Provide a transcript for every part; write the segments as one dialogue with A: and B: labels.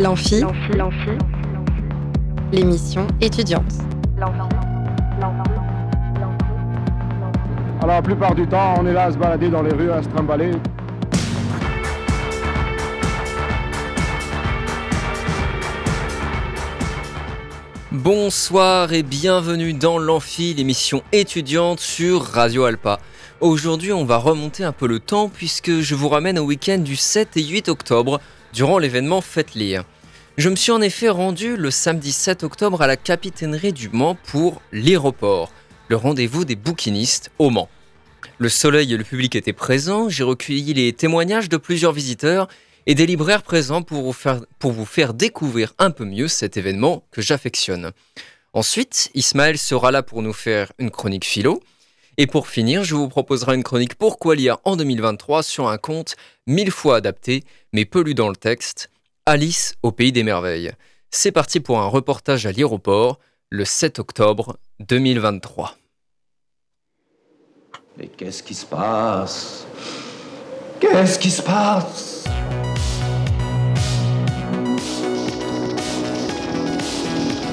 A: L'amphi, l'émission étudiante.
B: Alors la plupart du temps, on est là à se balader dans les rues, à se trimballer.
C: Bonsoir et bienvenue dans l'Amphi, l'émission étudiante sur Radio Alpa. Aujourd'hui, on va remonter un peu le temps puisque je vous ramène au week-end du 7 et 8 octobre durant l'événement Faites Lire. Je me suis en effet rendu le samedi 7 octobre à la capitainerie du Mans pour l'aéroport, le rendez-vous des bouquinistes au Mans. Le soleil et le public étaient présents, j'ai recueilli les témoignages de plusieurs visiteurs et des libraires présents pour vous, faire, pour vous faire découvrir un peu mieux cet événement que j'affectionne. Ensuite, Ismaël sera là pour nous faire une chronique philo. Et pour finir, je vous proposerai une chronique Pourquoi lire en 2023 sur un conte mille fois adapté, mais peu lu dans le texte, Alice au pays des merveilles. C'est parti pour un reportage à l'aéroport le 7 octobre 2023.
D: Mais qu'est-ce qui se passe? Qu'est-ce qui se passe?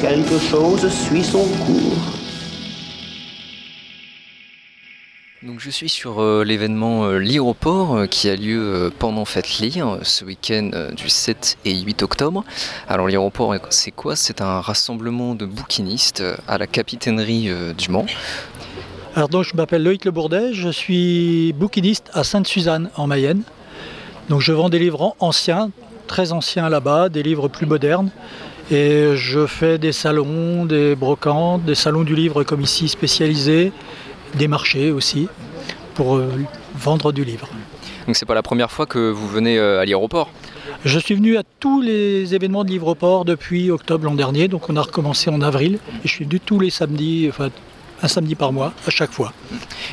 D: Quelque chose suit son cours.
C: Donc je suis sur euh, l'événement euh, L'Aéroport euh, qui a lieu euh, pendant Fête Lire ce week-end du 7 et 8 octobre. Alors l'Aéroport c'est quoi? C'est un rassemblement de bouquinistes à la capitainerie du Mans.
E: Alors donc je m'appelle Loïc Le Bourdet, je suis bouquiniste à Sainte-Suzanne en Mayenne. Donc je vends des livres anciens, très anciens là-bas, des livres plus modernes. Et je fais des salons, des brocantes, des salons du livre comme ici spécialisés, des marchés aussi pour euh, vendre du livre.
C: Donc c'est pas la première fois que vous venez euh, à l'aéroport.
E: Je suis venu à tous les événements de Livre-Port depuis octobre l'an dernier, donc on a recommencé en avril. Et je suis venu tous les samedis, enfin un samedi par mois, à chaque fois.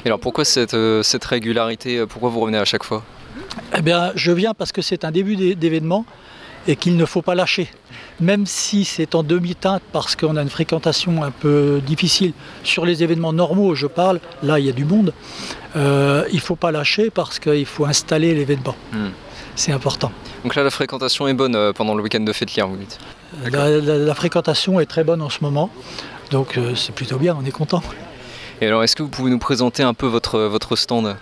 C: Et alors pourquoi cette, euh, cette régularité Pourquoi vous revenez à chaque fois?
E: Eh bien, je viens parce que c'est un début d'é- d'événement et qu'il ne faut pas lâcher. Même si c'est en demi-teinte parce qu'on a une fréquentation un peu difficile sur les événements normaux, je parle, là il y a du monde, euh, il ne faut pas lâcher parce qu'il faut installer l'événement.
C: Hmm.
E: C'est important.
C: Donc là la fréquentation est bonne euh, pendant le week-end de Fête Lire, vous dites.
E: La, la- la fréquentation est très bonne en ce moment, donc euh, c'est plutôt bien, on est content.
C: Et alors est-ce que vous pouvez nous présenter un peu votre, votre stand?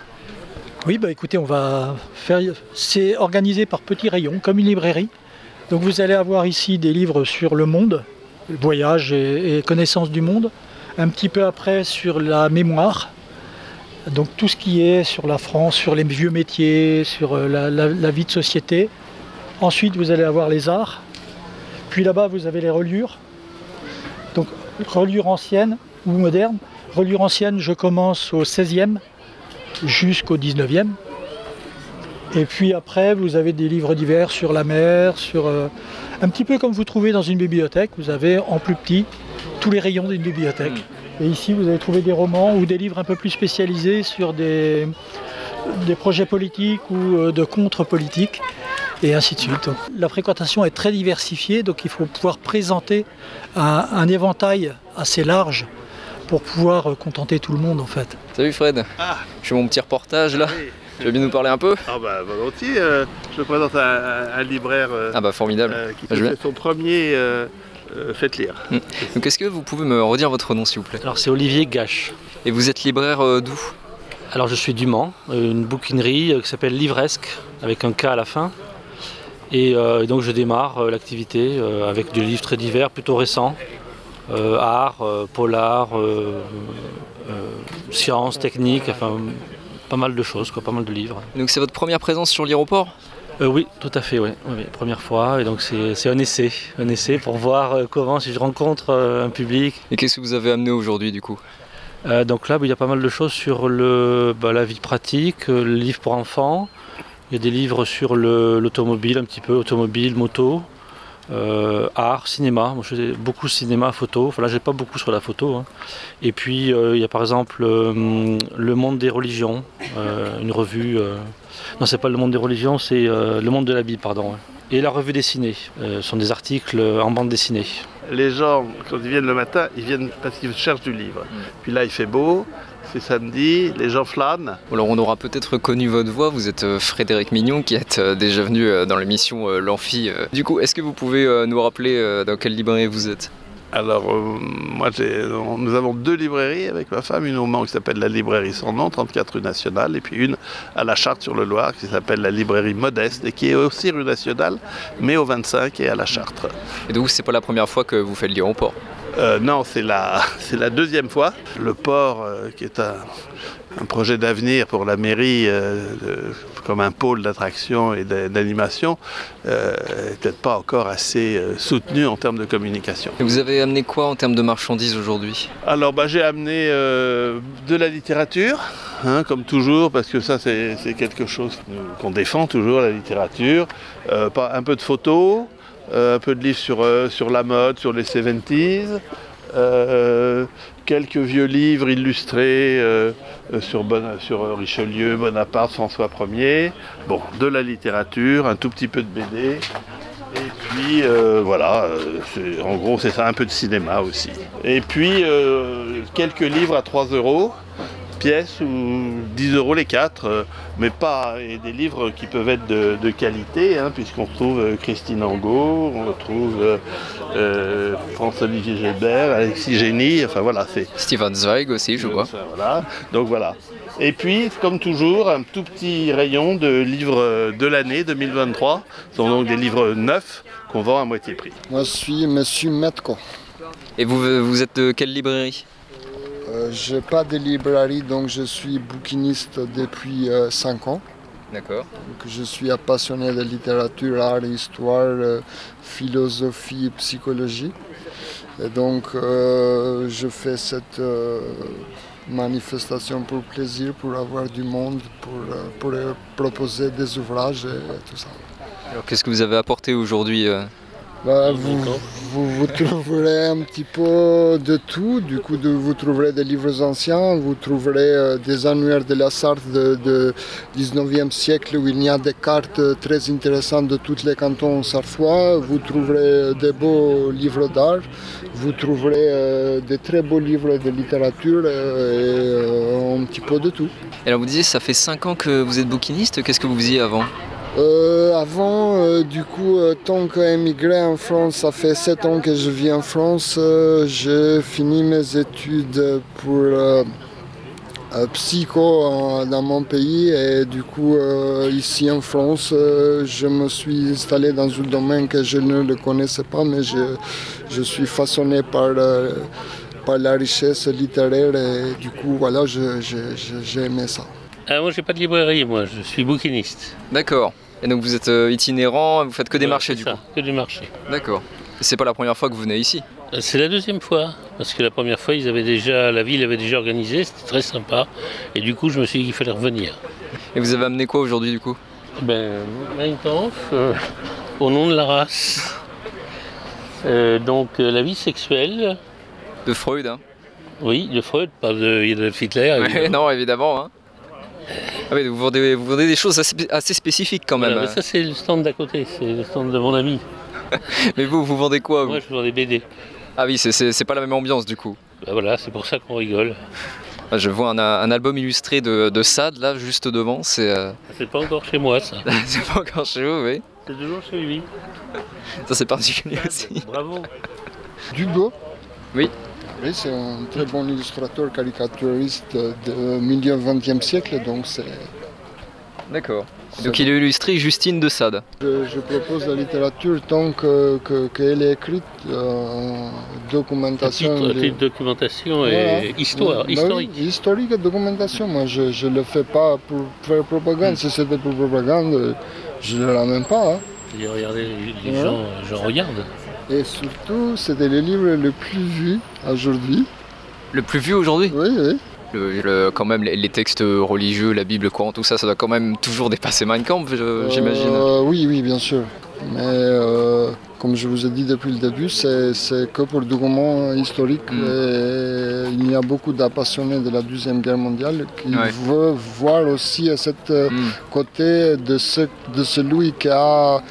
E: Oui, bah écoutez, on va faire. C'est organisé par petits rayons, comme une librairie. Donc vous allez avoir ici des livres sur le monde, voyage et, connaissance du monde. Un petit peu après sur la mémoire. Donc tout ce qui est sur la France, sur les vieux métiers, sur euh, la vie de société. Ensuite, vous allez avoir les arts. Puis là-bas, vous avez les reliures. Donc reliures anciennes ou modernes. Reliures anciennes, je commence au 16e jusqu'au 19e. Et puis après, vous avez des livres divers sur la mer, sur euh, un petit peu comme vous trouvez dans une bibliothèque. Vous avez en plus petit tous les rayons d'une bibliothèque. Et ici, vous allez trouver des romans ou des livres un peu plus spécialisés sur des, des projets politiques ou euh, de contre-politiques, et ainsi de suite. La fréquentation est très diversifiée, donc il faut pouvoir présenter un, un éventail assez large pour pouvoir euh, contenter tout le monde en fait.
C: Salut Fred
F: Ah.
C: Je fais mon petit reportage là. Tu veux bien nous parler un peu?
F: Ah bah volontiers, euh, je me présente un, un- libraire euh,
C: Ah bah formidable.
F: euh, qui
C: je
F: fait
C: vais-
F: son premier euh, euh, Faites lire.
C: Donc est-ce que vous pouvez me redire votre nom s'il vous plaît?
G: Alors c'est Olivier Gache.
C: Et vous êtes libraire euh, d'où?
G: Alors je suis du Mans, une bouquinerie euh, qui s'appelle Livresque, avec un K à la fin. Et euh, donc je démarre euh, l'activité euh, avec des livres très divers, plutôt récents. Euh, art, euh, polar, euh, euh, sciences, techniques, enfin pas mal de choses, quoi, pas mal de livres.
C: Donc c'est votre première présence sur l'aéroport?
G: Euh, oui, tout à fait, oui. Première fois. Et donc c'est un essai, un essai pour voir euh, comment si je rencontre euh, un public,
C: Et qu'est-ce que vous avez amené aujourd'hui du coup?
G: Euh, donc là, il y a pas mal de choses sur le, bah, la vie pratique, le livre pour enfants. Il y a des livres sur le- l'automobile, un petit peu, automobile, moto, euh, art, cinéma. Je beaucoup cinéma, photo. Enfin, là, j'ai pas beaucoup sur la photo. hein. Et puis, euh, il y a par exemple euh, Le Monde des religions, une revue. Non, c'est pas Le Monde des religions, c'est Le Monde de la Bible, pardon. Et la revue dessinée. Ce sont des articles en bande dessinée.
F: Les gens, quand ils viennent le matin, ils viennent parce qu'ils cherchent du livre. Puis là, il fait beau, c'est samedi, les gens flânent.
C: Alors on aura peut-être reconnu votre voix, vous êtes euh, Frédéric Mignon qui êtes euh, déjà venu euh, dans l'émission L'Amphi. Du coup, est-ce que vous pouvez nous rappeler dans quelle librairie vous êtes?
F: Alors, euh, moi, nous avons deux librairies avec ma femme, une au Mans qui s'appelle la librairie sans nom, 34 rue Nationale, et puis une à la Charte sur le Loir qui s'appelle la librairie Modeste et qui est aussi rue Nationale, mais au 25 et à la Chartre.
C: Et donc c'est pas la première fois que vous faites au port?
F: Euh, non, c'est la, c'est la deuxième fois. Le port, euh, qui est un, un projet d'avenir pour la mairie, euh, de- comme un pôle d'attraction et d'a- d'animation, euh, est peut-être pas encore assez soutenu en termes de communication.
C: Et vous avez amené quoi en termes de marchandises aujourd'hui?
F: Alors bah, j'ai amené de la littérature, hein, comme toujours, parce que ça c'est quelque chose qu'on défend toujours, la littérature. Pas, un peu de photos, un peu de livres sur, euh, sur la mode, sur les 70s. euh, quelques vieux livres illustrés euh, euh, sur, Bona- sur euh, Richelieu, Bonaparte, François Ier. Bon, de la littérature, un tout petit peu de BD. Et puis euh, voilà, euh, en gros c'est ça, un peu de cinéma aussi. Et puis euh, quelques livres à 3 euros, pièces ou 10 euros les quatre, euh, mais pas et des livres qui peuvent être de, de qualité, hein, puisqu'on retrouve euh, Christine Angot, on retrouve euh, euh, François-Olivier Gilbert, Alexis Génie, enfin voilà, c'est
C: Steven Zweig aussi, je vois.
F: voilà. Donc voilà. Et puis, comme toujours, un tout petit rayon de livres de l'année 2023. Ce sont donc des livres neufs qu'on vend à moitié prix.
A: Moi, je suis Monsieur Metko.
C: Et vous, vous êtes de quelle librairie?
A: Je n'ai pas de librairie, donc je suis bouquiniste depuis 5 ans.
C: D'accord.
A: Je suis passionné de littérature, art, histoire, euh, philosophie, psychologie. Et donc, euh, je fais cette euh, manifestation pour plaisir, pour avoir du monde, pour, euh, pour euh, proposer des ouvrages et tout ça.
C: Alors qu'est-ce que vous avez apporté aujourd'hui euh
A: Bah, vous, vous, vous trouverez un petit peu de tout. Du coup, de- vous trouverez des livres anciens, vous trouverez euh, des annuaires de la Sarthe de, de 19e siècle où il y a des cartes euh, très intéressantes de tous les cantons sarthois. Vous trouverez des beaux livres d'art. Vous trouverez euh, des très beaux livres de littérature euh, et euh, un petit peu de tout.
C: Et alors vous disiez, ça fait 5 ans que vous êtes bouquiniste, qu'est-ce que vous faisiez avant?
A: Euh, avant, euh, du coup, euh, tant qu'émigré en France, ça fait 7 ans que je vis en France. euh, j'ai fini mes études pour psycho dans mon pays et du coup, ici en France, je me suis installé dans un domaine que je ne connaissais pas, mais je, je suis façonné par, par la richesse littéraire et du coup, voilà, j'ai aimé ça.
H: Ah, moi, j'ai pas de librairie, moi, je suis bouquiniste.
C: D'accord. Et donc vous êtes euh, itinérant, vous faites que des marchés
H: c'est
C: du
H: ça,
C: coup
H: Que des marchés.
C: D'accord. Et c'est pas la première fois que vous venez ici?
H: Euh, C'est la deuxième fois, parce que la première fois, ils avaient déjà, la ville avait déjà organisé, c'était très sympa. Et du coup, je me suis dit qu'il fallait revenir.
C: Et vous avez amené quoi aujourd'hui du coup?
H: Ben, Mein Kampf, euh, au nom de la race. Euh, donc, euh, la vie sexuelle,
C: De Freud, hein
H: oui, de Freud, pas de Adolf Hitler. Évidemment.
C: Non, évidemment. Hein. Ah oui, vous vendez, vous vendez des choses assez, assez spécifiques quand même.
H: Voilà, mais
C: hein.
H: ça, c'est le stand d'à côté, c'est le stand de mon ami.
C: Mais vous, vous vendez quoi vous
H: Moi, je vends des BD.
C: Ah oui, c'est- pas la même ambiance du coup.
H: Ben voilà, c'est pour ça qu'on rigole.
C: Ah, Je vois un, un album illustré de, de Sade là, juste devant. C'est euh,
H: C'est pas encore chez moi, ça.
C: c'est pas encore chez vous, oui.
H: C'est toujours chez lui.
C: Ça c'est particulier aussi.
H: Bravo.
A: Dubo
C: Oui.
A: Oui, c'est un très bon illustrateur caricaturiste de milieu XXe siècle, donc c'est,
C: D'accord. Donc il a illustré Justine de Sade.
A: je, je propose la littérature tant que, que- qu'elle est écrite euh, en documentation.
H: Titre,
A: de-
H: titre, documentation et
A: Voilà.
H: histoire,
A: Bah oui,
H: historique.
A: historique et documentation. Moi, je ne le fais pas pour faire propagande. Si c'était pour propagande, je ne le ramène pas. hein.
H: Dis, regardez, les, les
A: Ouais.
H: gens, je regarde.
A: Et surtout, c'était le livre le plus vu aujourd'hui.
C: Le plus vu aujourd'hui?
A: Oui, oui.
C: Le- le- Quand même, les, les textes religieux, la Bible, le Coran, tout ça, ça doit quand même toujours dépasser Mein Kampf, je- j'imagine.
A: Euh, oui, oui, bien sûr. Mais euh, comme je vous ai dit depuis le début, c'est que pour du roman historique.
C: Mm.
A: Et il y a beaucoup d'appassionnés de la Deuxième Guerre mondiale qui
C: Ouais.
A: veulent voir aussi cet euh,
C: Hmm.
A: côté de, ce, de celui qui a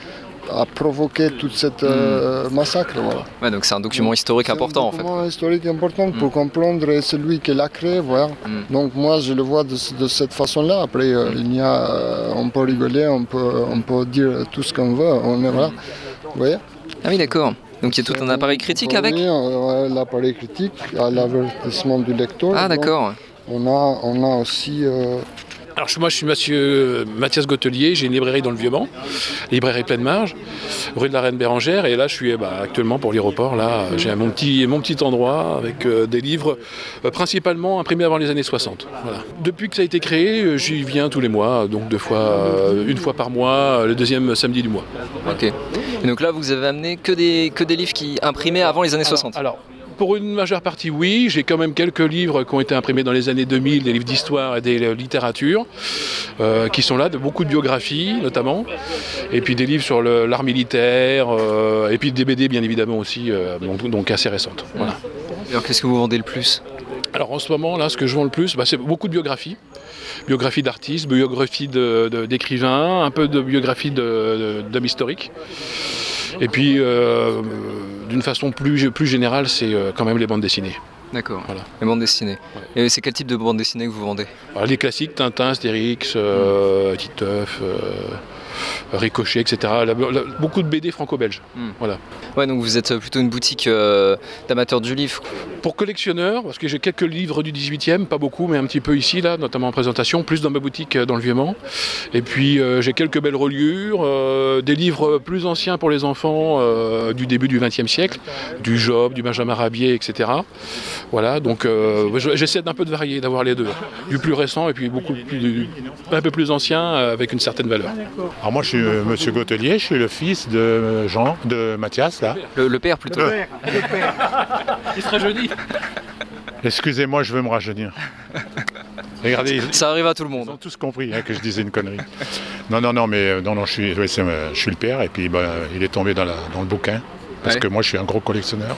A: a provoqué toute cette euh, massacre. Voilà.
C: Ouais, donc c'est un document historique
A: C'est
C: important
A: un
C: en fait.
A: document historique important pour
C: Mm.
A: comprendre celui qui l'a créé. Voilà.
C: Mm.
A: Donc moi je le vois de, ce- de cette façon-là. Après euh, il y a, euh, on peut rigoler, on peut, on peut dire tout ce qu'on veut. On est, voilà. Vous voyez
C: Ah oui, d'accord. Donc il y a tout un appareil critique avec
A: Oui, l'appareil critique, à l'avertissement du lecteur.
C: Ah d'accord.
A: On a, on a aussi
I: Alors moi je suis monsieur Mathias Gotelier, j'ai une librairie dans le Vieux-Mans, librairie pleine marge, rue de la Reine Bérangère, et là je suis eh ben, actuellement pour l'aéroport, là j'ai mon petit, mon petit endroit avec euh, des livres euh, principalement imprimés avant les années 60. Voilà. Depuis que ça a été créé, euh, j'y viens tous les mois, donc deux fois, euh, une fois par mois, le deuxième samedi du mois.
C: Ok. Et donc là, vous avez amené que des, que des livres qui imprimés avant les années 60.
I: Alors, pour une majeure partie, oui. J'ai quand même quelques livres qui ont été imprimés dans les années 2000, des livres d'histoire et des euh, littératures, euh, qui sont là, de beaucoup de biographies notamment, et puis des livres sur l'art militaire, euh, et puis des BD bien évidemment aussi, euh, donc, donc assez récentes. Voilà.
C: Alors qu'est-ce que vous vendez le plus?
I: Alors en ce moment, là, ce que je vends le plus, bah, c'est beaucoup de biographies. Biographies d'artistes, biographies de- de- d'écrivains, un peu de biographies d'hommes historiques. Et puis, euh, d'une façon plus, plus générale, c'est euh, quand même les bandes dessinées.
C: D'accord.
I: Voilà.
C: Les bandes dessinées. Et c'est quel type de bande dessinée que vous vendez?
I: Alors, les classiques, Tintin, Astérix, euh, Titeuf, euh, Ricochet, etc. La- la- beaucoup de BD franco-belges.
C: Hmm.
I: Voilà.
C: Ouais, donc vous êtes plutôt une boutique euh, d'amateurs du livre.
I: Pour collectionneurs, parce que j'ai quelques livres du 18e, pas beaucoup, mais un petit peu ici, là, notamment en présentation, plus dans ma boutique euh, dans le Vieux-Mans. Et puis euh, j'ai quelques belles reliures, euh, des livres plus anciens pour les enfants euh, du début du 20e siècle, du Job, du Benjamin Rabier, etc. Voilà, donc euh, je- j'essaie d'un peu de varier, d'avoir les deux. Du plus récent et puis beaucoup plus, un peu plus ancien euh, avec une certaine valeur.
J: Alors moi je suis euh, Monsieur Gotelier, je suis le fils de Jean, de Mathias là.
C: Le, le père plutôt.
J: Euh,
I: Il serait jeudi.
J: Excusez-moi, je veux me rajeunir. Regardez, ils,
C: Ça arrive à tout le
J: ils
C: monde.
J: ont tous compris hein, que je disais une connerie. Non, non, non, mais euh, non, non, je suis, euh, je suis le père et puis ben, il est tombé dans, la- dans le bouquin parce
C: Ouais.
J: que moi je suis un gros collectionneur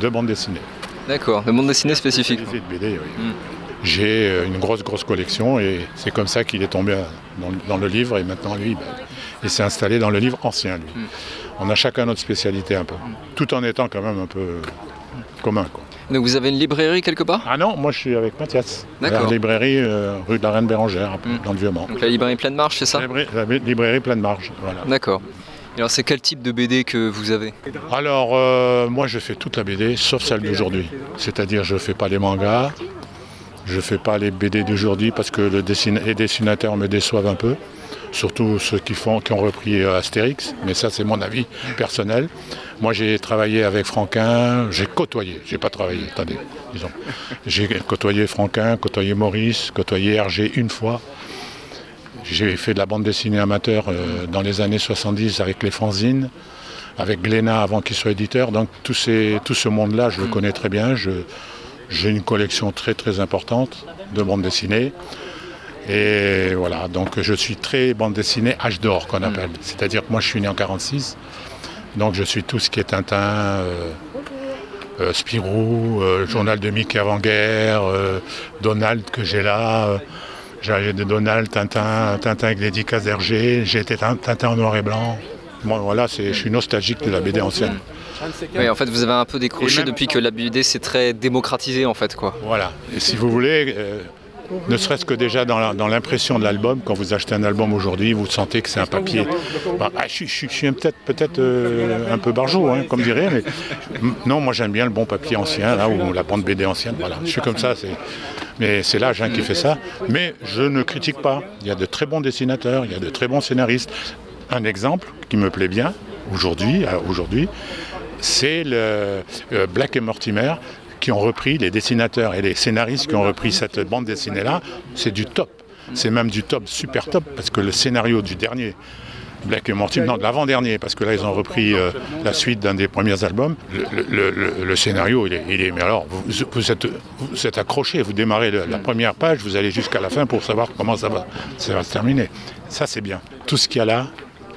J: de bandes dessinées.
C: D'accord. De bande dessinée spécifique.
J: De BD, oui.
C: Mm.
J: J'ai euh, une grosse, grosse collection et c'est comme ça qu'il est tombé euh, dans, le- dans le livre et maintenant lui, ben, il s'est installé dans le livre ancien. Lui. On a chacun notre spécialité un peu, tout en étant quand même un peu commun. Quoi.
C: Donc vous avez une librairie quelque part?
J: Ah non, moi je suis avec Mathias.
C: D'accord.
J: La librairie euh, rue de la Reine Bérangère, un peu,
C: Mm.
J: dans le Vieux-Mans.
C: Donc la librairie pleine marche, c'est ça?
J: La librairie, pleine marge. Voilà.
C: D'accord. Et Alors c'est quel type de BD que vous avez?
J: Alors, euh, moi je fais toute la BD, sauf celle d'aujourd'hui. C'est-à-dire, je fais pas les mangas, je fais pas les BD d'aujourd'hui parce que le dessin- les dessinateurs me déçoivent un peu. Surtout ceux qui, ont repris euh, Astérix, mais ça c'est mon avis personnel. Moi j'ai travaillé avec Franquin, j'ai côtoyé, j'ai pas travaillé, attendez, disons. J'ai côtoyé Franquin, côtoyé Maurice, côtoyé Hergé une fois. J'ai fait de la bande dessinée amateur euh, dans les années 70 avec les fanzines, avec Glénat avant qu'il soit éditeur. Donc tout, tout ce monde-là, je le connais très bien. J'ai une collection très très importante de bande dessinée. Et voilà, donc je suis très bande dessinée âge d'or qu'on appelle. C'est-à-dire que moi je suis né en 46, donc je suis tout ce qui est Tintin, euh, euh, Spirou, euh, Journal de Mickey avant-guerre, euh, Donald que j'ai là. euh, j'ai de Donald, Tintin, Tintin avec dédicace d'Hergé, j'ai été Tin- Tintin en noir et blanc. Bon, voilà, c'est- je suis nostalgique de la BD ancienne.
C: Oui, en fait vous avez un peu décroché depuis que la BD c'est très démocratisé en fait quoi.
J: Voilà. Et si vous voulez, euh, ne serait-ce que déjà dans l'impression de l'album, quand vous achetez un album aujourd'hui, vous sentez que c'est un papier. Bah, ah, je, suis- peut-être euh, un peu barjot, hein, comme dirait, mais non, moi j'aime bien le bon papier ancien, ou la bande BD ancienne. Je suis comme ça. Mais c'est l'âge hein, qui fait ça. Mais je ne critique pas. Il y a de très bons dessinateurs, il y a de très bons scénaristes. Un exemple qui me plaît bien aujourd'hui, euh, aujourd'hui, c'est le euh, Black et Mortimer qui ont repris, les dessinateurs et les scénaristes qui ont repris cette bande dessinée-là, c'est du top. C'est même du top, super top, parce que le scénario du dernier, Black et Mortimer, non, de l'avant-dernier, parce que là ils ont repris euh, la suite d'un des premiers albums, le, scénario, il est, il est- mais alors, vous, êtes, vous êtes accroché, vous démarrez la première page, vous allez jusqu'à la fin pour savoir comment ça va, ça va se terminer. Ça c'est bien. Tout ce qu'il y a là,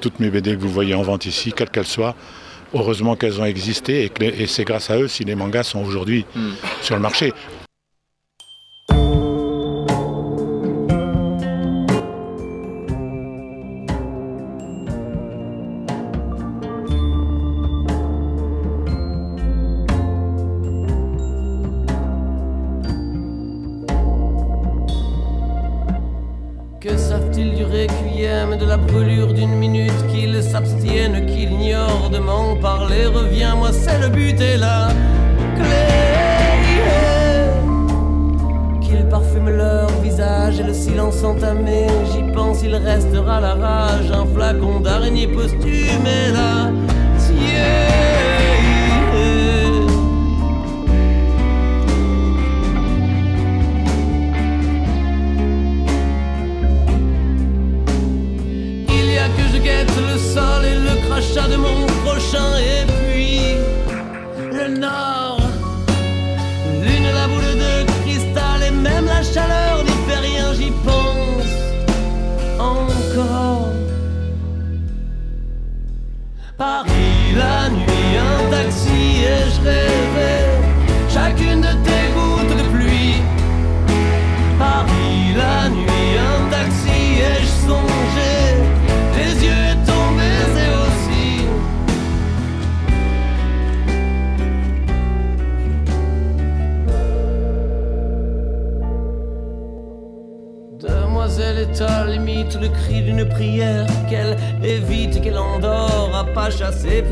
J: toutes mes BD que vous voyez en vente ici, quelles qu'elles soient, heureusement qu'elles ont existé et, c'est grâce à eux si les mangas sont aujourd'hui sur le marché.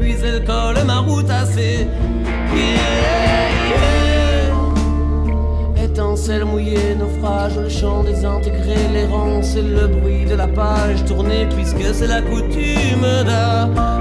K: Puis elle colle ma route à ses pieds. Étincelle mouillée, naufrage, le chant désintégré, l'errance et le bruit de la page tournée, puisque c'est la coutume d'après.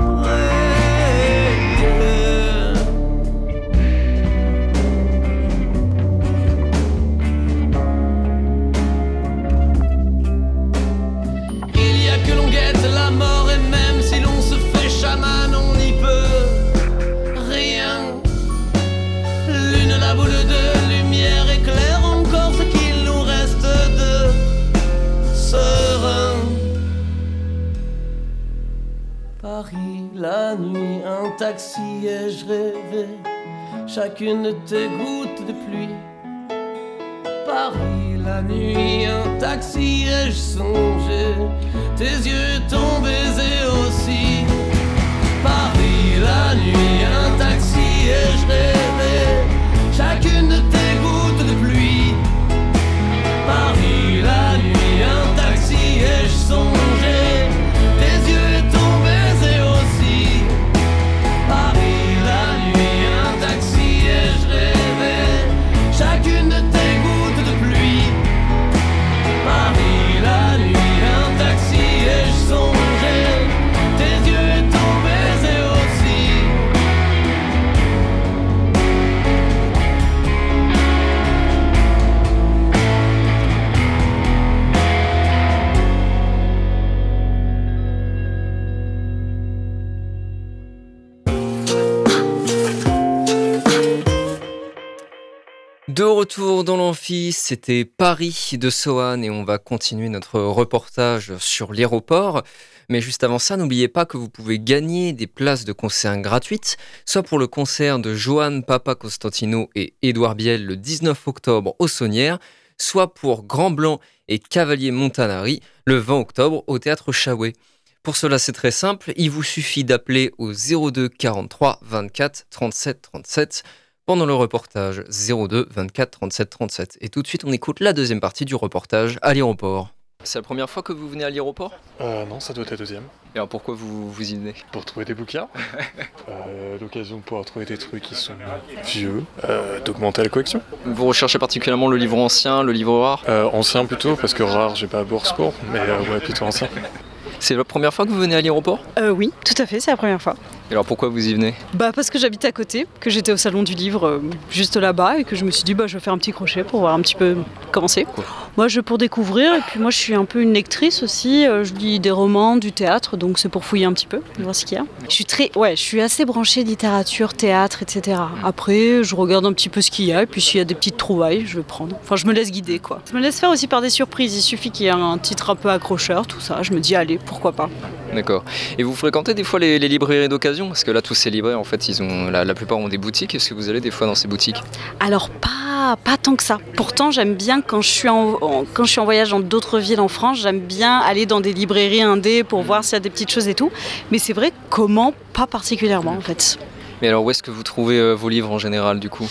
K: Chacune de tes gouttes de pluie. Paris, la nuit, un taxi et je songeais tes yeux, ton De
C: retour dans l'amphi, c'était Paris de Sohan et on va continuer notre reportage sur l'aéroport. Mais juste avant ça, n'oubliez pas que vous pouvez gagner des places de concert gratuites, soit pour le concert de Johan Papa Costantino et Édouard Biel le 19 octobre au Saunière, soit pour Grand Blanc et Cavalier Montanari le 20 octobre au théâtre Chaoué. Pour cela, c'est très simple, il vous suffit d'appeler au 02 43 24 37 37 pendant le reportage 02 24 37 37. Et tout de suite, on écoute la deuxième partie du reportage à l'aéroport. C'est la première fois que vous venez à l'aéroport?
L: Euh, non, ça doit être la deuxième.
C: Et alors pourquoi vous, vous y venez?
L: Pour trouver des bouquins. euh, L'occasion de pouvoir trouver des trucs qui sont vieux. Euh, D'augmenter la collection.
C: Vous recherchez particulièrement le livre ancien, le livre rare?
L: Euh, ancien plutôt, parce que rare, j'ai pas bourse pour, mais euh, ouais, plutôt ancien.
C: C'est la première fois que vous venez à l'aéroport?
M: Euh, oui, tout à fait, c'est la première fois.
C: Et alors pourquoi vous y venez?
M: Bah parce que j'habite à côté, que j'étais au salon du livre euh, juste là-bas et que je me suis dit bah je vais faire un petit crochet pour voir un petit peu comment c'est. Moi je pour découvrir et puis moi je suis un peu une lectrice aussi, euh, je lis des romans, du théâtre donc c'est pour fouiller un petit peu, voir ce qu'il y a. Je suis très ouais, je suis assez branchée littérature, théâtre, etc. Après je regarde un petit peu ce qu'il y a et puis s'il y a des petites trouvailles je vais prendre. Enfin je me laisse guider quoi. Je me laisse faire aussi par des surprises, il suffit qu'il y ait un titre un peu accrocheur, tout ça, je me dis allez pourquoi pas?
C: D'accord. Et vous fréquentez des fois les, les librairies d'occasion? Parce que là, tous ces libraires, en fait, ils ont, la, la plupart ont des boutiques. Est-ce que vous allez des fois dans ces boutiques?
M: Alors pas, pas tant que ça. Pourtant j'aime bien quand je suis en, en- quand je suis en voyage dans d'autres villes en France, j'aime bien aller dans des librairies indées pour voir s'il y a des petites choses et tout. Mais c'est vrai comment? Pas particulièrement en fait.
C: Mais alors où est-ce que vous trouvez euh, vos livres en général du coup?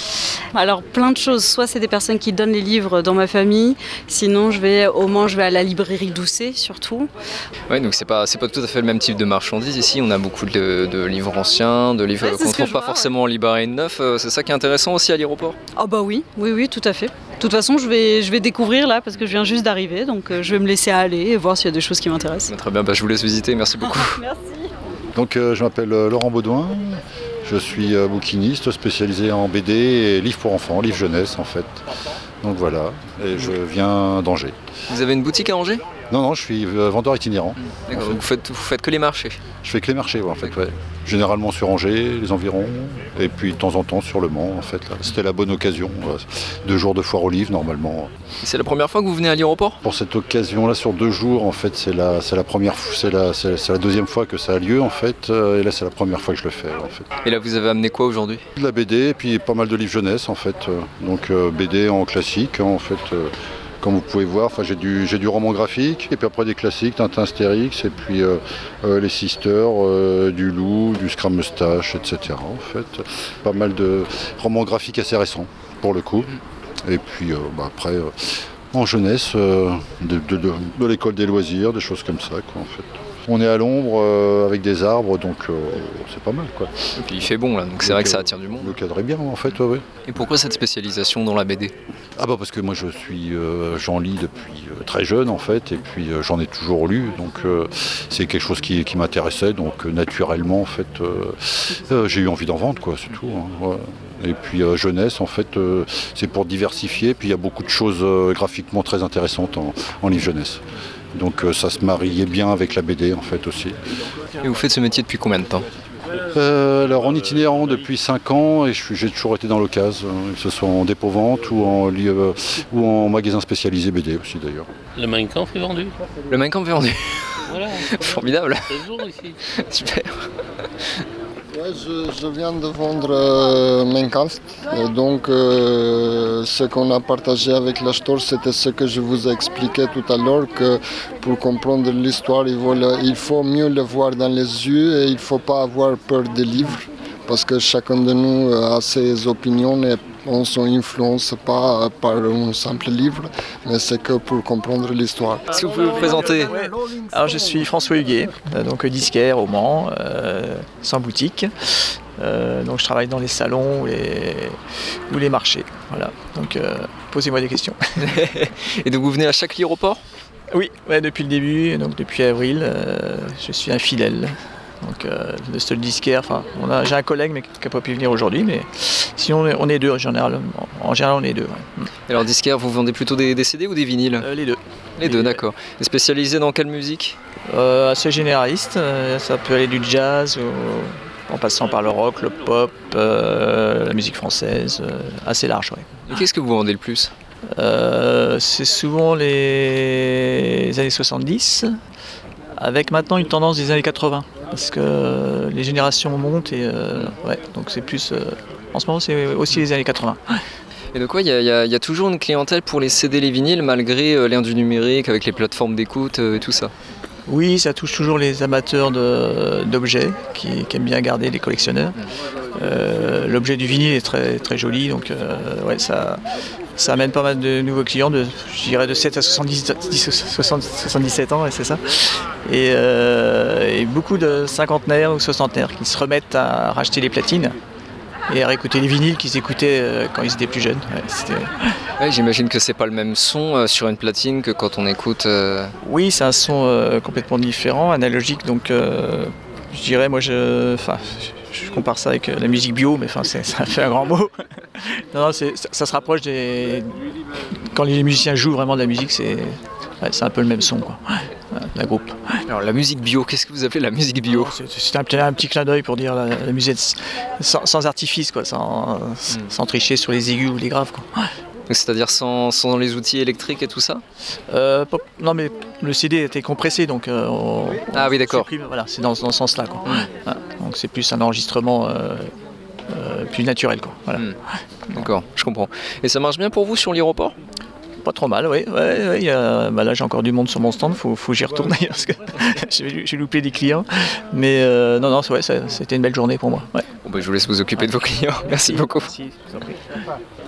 M: Alors plein de choses, soit c'est des personnes qui donnent les livres dans ma famille, sinon je vais au Mans, je vais à la librairie Doucet surtout.
C: Ouais, donc c'est pas c'est pas tout à fait le même type de marchandises ici. On a beaucoup de, de livres anciens, de livres
M: Ouais,
C: qu'on
M: que
C: trouve pas
M: vois,
C: forcément en librairie neuf. Euh, C'est ça qui est intéressant aussi à l'aéroport?
M: Ah bah oui, oui, oui, tout à fait. De toute façon, je vais, je vais découvrir là parce que je viens juste d'arriver, donc euh, je vais me laisser aller et voir s'il y a des choses qui m'intéressent.
C: Très bien, bah, je vous laisse visiter. Merci beaucoup.
M: Merci.
N: Donc euh, je m'appelle Laurent Baudouin, je suis euh, bouquiniste spécialisé en BD et livres pour enfants, livres jeunesse en fait. Donc voilà, et je viens d'Angers.
C: Vous avez une boutique à Angers?
N: Non, non, je suis euh, vendeur itinérant.
C: D'accord, donc vous faites, vous faites que les marchés
N: Je fais que les marchés, ouais, en fait, ouais. Généralement sur Angers, les environs, et puis de temps en temps sur Le Mans, en fait. là. C'était la bonne occasion. voilà. Deux jours de foire aux livres, normalement.
C: C'est la première fois que vous venez à l'aéroport?
N: Pour cette occasion-là, sur deux jours, en fait, c'est la, c'est la première, c'est la, c'est c'est la deuxième fois que ça a lieu, en fait. euh, Et là, c'est la première fois que je le fais, en fait.
C: Et là, vous avez amené quoi aujourd'hui?
N: De la BD, et puis pas mal de livres jeunesse, en fait. euh, Donc euh, BD en classique, hein, en fait. Comme vous pouvez voir, j'ai du, du roman graphique, et puis après des classiques, Tintin Astérix, et puis euh, euh, les Sisters, euh, du Loup, du Scrum Moustache, etc. En fait, pas mal de romans graphiques assez récents, pour le coup. Et puis bah, après, en jeunesse, de- de l'école des loisirs, des choses comme ça, quoi, en fait. On est à l'ombre euh, avec des arbres, donc euh, c'est pas mal, quoi.
C: Et puis il fait bon là, donc c'est vrai que ça attire du monde.
N: Le cadre est bien, en fait, ouais, ouais.
C: Et pourquoi cette spécialisation dans la BD
N: Ah bah parce que moi je suis euh, j'en lis depuis euh, très jeune en fait et puis j'en ai toujours lu donc c'est quelque chose qui, qui m'intéressait donc naturellement en fait j'ai eu envie d'en vendre quoi c'est tout hein, ouais. et puis euh, jeunesse en fait euh, c'est pour diversifier puis il y a beaucoup de choses euh, graphiquement très intéressantes en, en livre jeunesse donc euh, ça se mariait bien avec la BD en fait aussi.
C: Et vous faites ce métier depuis combien de temps
N: Euh, alors en itinérant depuis 5 ans et je suis- j'ai toujours été dans l'occasion, que ce soit en dépôt-vente ou en, euh, ou en magasin spécialisé BD aussi d'ailleurs.
H: Le Mein Kampf est vendu.
C: Le Mein Kampf est vendu.
H: Voilà.
C: Formidable.
H: C'est le jour ici.
C: Super.
A: Je, viens de vendre euh, donc, euh, ce qu'on a partagé avec l'acheteur, c'était ce que je vous ai expliqué tout à l'heure, que pour comprendre l'histoire, il, faut mieux le voir dans les yeux et il ne faut pas avoir peur des livres, parce que chacun de nous a ses opinions on ne s'influence pas par un simple livre, mais c'est que pour comprendre l'histoire.
C: Est-ce que vous pouvez vous présenter?
O: Alors je suis François Huguet, euh, donc disquaire au Mans, euh, sans boutique. Euh, donc je travaille dans les salons ou les, ou les marchés. Voilà. Donc euh, posez-moi des questions.
C: Et donc vous venez à chaque aéroport?
O: Oui, ouais, depuis le début, donc depuis avril, euh, je suis un fidèle. Donc euh, le seul disquaire, enfin j'ai un collègue mais qui n'a pas pu venir aujourd'hui, mais sinon on est, on est deux en général. En général on est deux. ouais.
C: Alors disquaire, vous vendez plutôt des, des CD ou des vinyles
O: Euh, Les deux.
C: Les deux, d'accord. Et spécialisé dans quelle musique
O: Euh, assez généraliste, ça peut aller du jazz au- en passant par le rock, le pop, euh, la musique française, assez large. Ouais.
C: Et qu'est-ce que vous vendez le plus
O: Euh, c'est souvent les années 70, avec maintenant une tendance des années 80, parce que les générations montent et euh, ouais, donc c'est plus. euh, en ce moment, c'est aussi les années 80.
C: Et donc ouais, il y, a- y y toujours une clientèle pour les CD, les vinyles, malgré euh, l'ère du numérique, avec les plateformes d'écoute euh, et tout ça?
O: Oui, ça touche toujours les amateurs d'objets qui, qui aiment bien garder les collectionneurs. Euh, L'objet du vinyle est très, très joli, donc euh, ouais, ça, ça amène pas mal de nouveaux clients, de, je dirais de 7 à 70, 10, 60, 77 ans, ouais, c'est ça. Et, euh, et beaucoup de cinquantenaires ou soixantenaires qui se remettent à racheter les platines et à réécouter les vinyles qu'ils écoutaient euh, quand ils étaient plus jeunes. Ouais, c'était-
C: Ouais, J'imagine que c'est pas le même son euh, sur une platine que quand on écoute. euh,
O: Oui, c'est un son complètement différent, analogique. Donc, je dirais, moi, je, enfin, je compare ça avec euh, la musique bio, mais enfin, ça fait un grand mot. non, ça, se rapproche des. Quand les musiciens jouent vraiment de la musique, c'est ouais, un peu le même son, quoi. Ouais, la groupe.
C: Alors la musique bio, qu'est-ce que vous appelez la musique bio
O: C'est un, petit- un petit clin d'œil pour dire la, la musique sans, sans artifice, quoi, sans, sans tricher sur les aigus ou les graves, quoi.
C: C'est-à-dire sans, sans les outils électriques et tout ça
O: Euh, non mais le CD a été compressé donc euh, on-
C: Ah oui, d'accord.
O: voilà c'est dans, dans ce sens là quoi. Voilà. Donc c'est plus un enregistrement euh, euh, plus naturel quoi. Voilà.
C: Hmm. D'accord, je comprends. Et ça marche bien pour vous sur l'aéroport?
O: Pas trop mal, oui. Ouais, ouais, bah là, j'ai encore du monde sur mon stand, faut, faut que j'y retourne d'ailleurs, parce que j'ai loupé des clients. Mais euh, non, non, c'est- ouais, ça- c'était une belle journée pour moi. Ouais.
C: Bon, bah, je vous laisse vous occuper de vos clients. Merci beaucoup.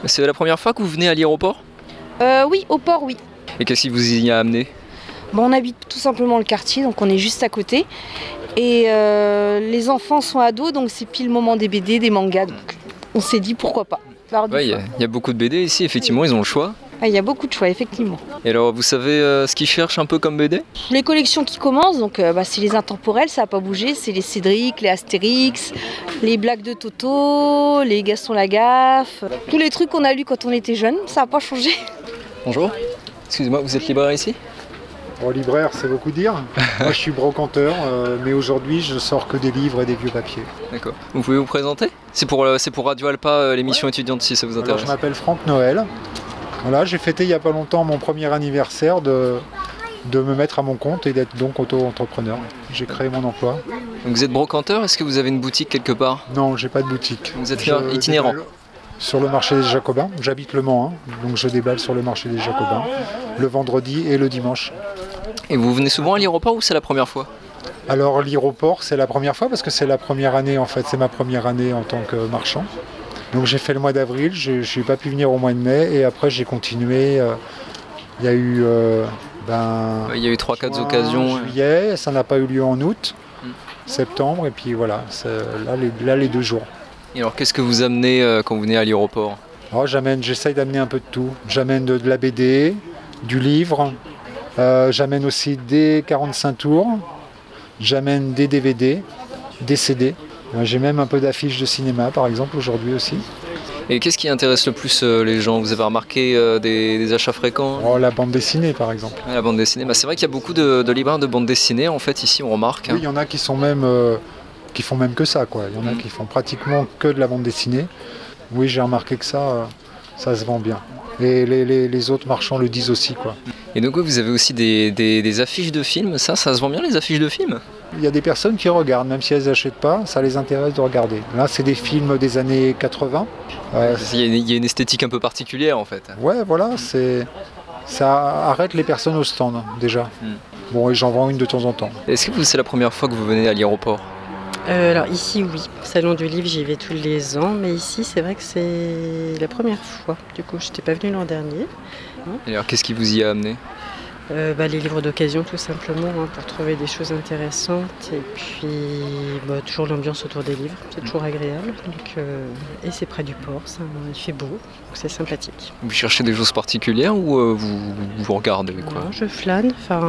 C: C'est la première fois que vous venez à l'aéroport?
P: Euh, oui, au port, oui.
C: Et qu'est-ce qui vous y a amené?
P: Bon, on habite tout simplement le quartier, donc on est juste à côté. Et euh, les enfants sont ados, donc c'est pile le moment des BD, des mangas. Donc on s'est dit pourquoi pas.
C: Ouais, il y, a- y beaucoup de BD ici, effectivement, ils ont le choix.
P: Ah, Il y a beaucoup de choix, effectivement.
C: Et alors, vous savez euh, ce qu'ils cherchent un peu comme BD
P: Les collections qui commencent, donc euh, bah, c'est les intemporels, ça n'a pas bougé. C'est les Cédric, les Astérix, les blagues de Toto, les Gaston Lagaffe. Tous les trucs qu'on a lus quand on était jeune, ça n'a pas changé.
C: Bonjour. Excusez-moi, vous êtes libraire ici?
Q: Bon, libraire, c'est beaucoup dire. Moi, je suis brocanteur, euh, mais aujourd'hui, je sors que des livres et des vieux papiers.
C: D'accord. Vous pouvez vous présenter? C'est pour, euh, c'est pour Radio Alpa, euh, l'émission étudiante, si ça vous
Q: Alors,
C: intéresse.
Q: je m'appelle Franck Noël. Voilà, j'ai fêté il n'y a pas longtemps mon premier anniversaire de, de me mettre à mon compte et d'être donc auto-entrepreneur. J'ai créé mon emploi.
C: Donc vous êtes brocanteur, est-ce que vous avez une boutique quelque part?
Q: Non, j'ai pas de boutique.
C: Vous êtes
Q: Je
C: itinérant
Q: déballe Sur le marché des Jacobins. J'habite Le Mans, hein, donc je déballe sur le marché des Jacobins le vendredi et le dimanche.
C: Et vous venez souvent à l'aéroport ou c'est la première fois?
Q: Alors l'aéroport, c'est la première fois parce que c'est la première année en fait, c'est ma première année en tant que marchand. Donc j'ai fait le mois d'avril, je n'ai pas pu venir au mois de mai et après j'ai continué. euh, Il y a eu euh, ben,
C: Il y a eu 3-4
Q: juin,
C: occasions.
Q: juillet, ça n'a pas eu lieu en août,
C: Mm.
Q: septembre et puis voilà, là les, là les deux jours.
C: Et alors qu'est-ce que vous amenez euh, quand vous venez à l'aéroport?
Q: Oh, j'amène, j'essaye d'amener un peu de tout. J'amène de, de la BD, du livre, euh, j'amène aussi des 45 tours, j'amène des DVD, des CD. J'ai même un peu d'affiches de cinéma par exemple aujourd'hui aussi.
C: Et qu'est-ce qui intéresse le plus euh, les gens? Vous avez remarqué euh, des, des achats fréquents?
Q: Oh, la bande dessinée par exemple.
C: Ah, La bande dessinée, bah, c'est vrai qu'il y a beaucoup de, de libraires de bande dessinée en fait ici on remarque. hein.
Q: Oui, il y en a qui sont même euh, qui font même que ça quoi. Il y en a
C: Mm.
Q: qui font pratiquement que de la bande dessinée. Oui, j'ai remarqué que ça, ça se vend bien. Et les, les- les autres marchands le disent aussi quoi.
C: Et donc vous avez aussi des, des- des affiches de films, ça, ça se vend bien les affiches de films?
Q: Il y a des personnes qui regardent, même si elles n'achètent pas, ça les intéresse de regarder. Là, c'est des films des années 80. Euh,
C: il, y a une, il y a une esthétique un peu particulière en fait.
Q: ouais, voilà, c'est ça arrête les personnes au stand déjà. Bon, et j'en vends une de temps en temps.
C: Est-ce que c'est la première fois que vous venez à l'aéroport?
R: Euh, alors ici oui, Salon du Livre j'y vais tous les ans, mais ici c'est vrai que c'est la première fois. Du coup je n'étais pas venue l'an dernier.
C: Et alors qu'est-ce qui vous y a amené?
R: Euh, bah, les livres d'occasion tout simplement hein, pour trouver des choses intéressantes et puis bah, toujours l'ambiance autour des livres, c'est toujours agréable. Donc, euh, et c'est près du port, ça, il fait beau, c'est sympathique.
C: Vous cherchez des choses particulières ou euh, vous, vous regardez quoi
R: Non, je flâne, enfin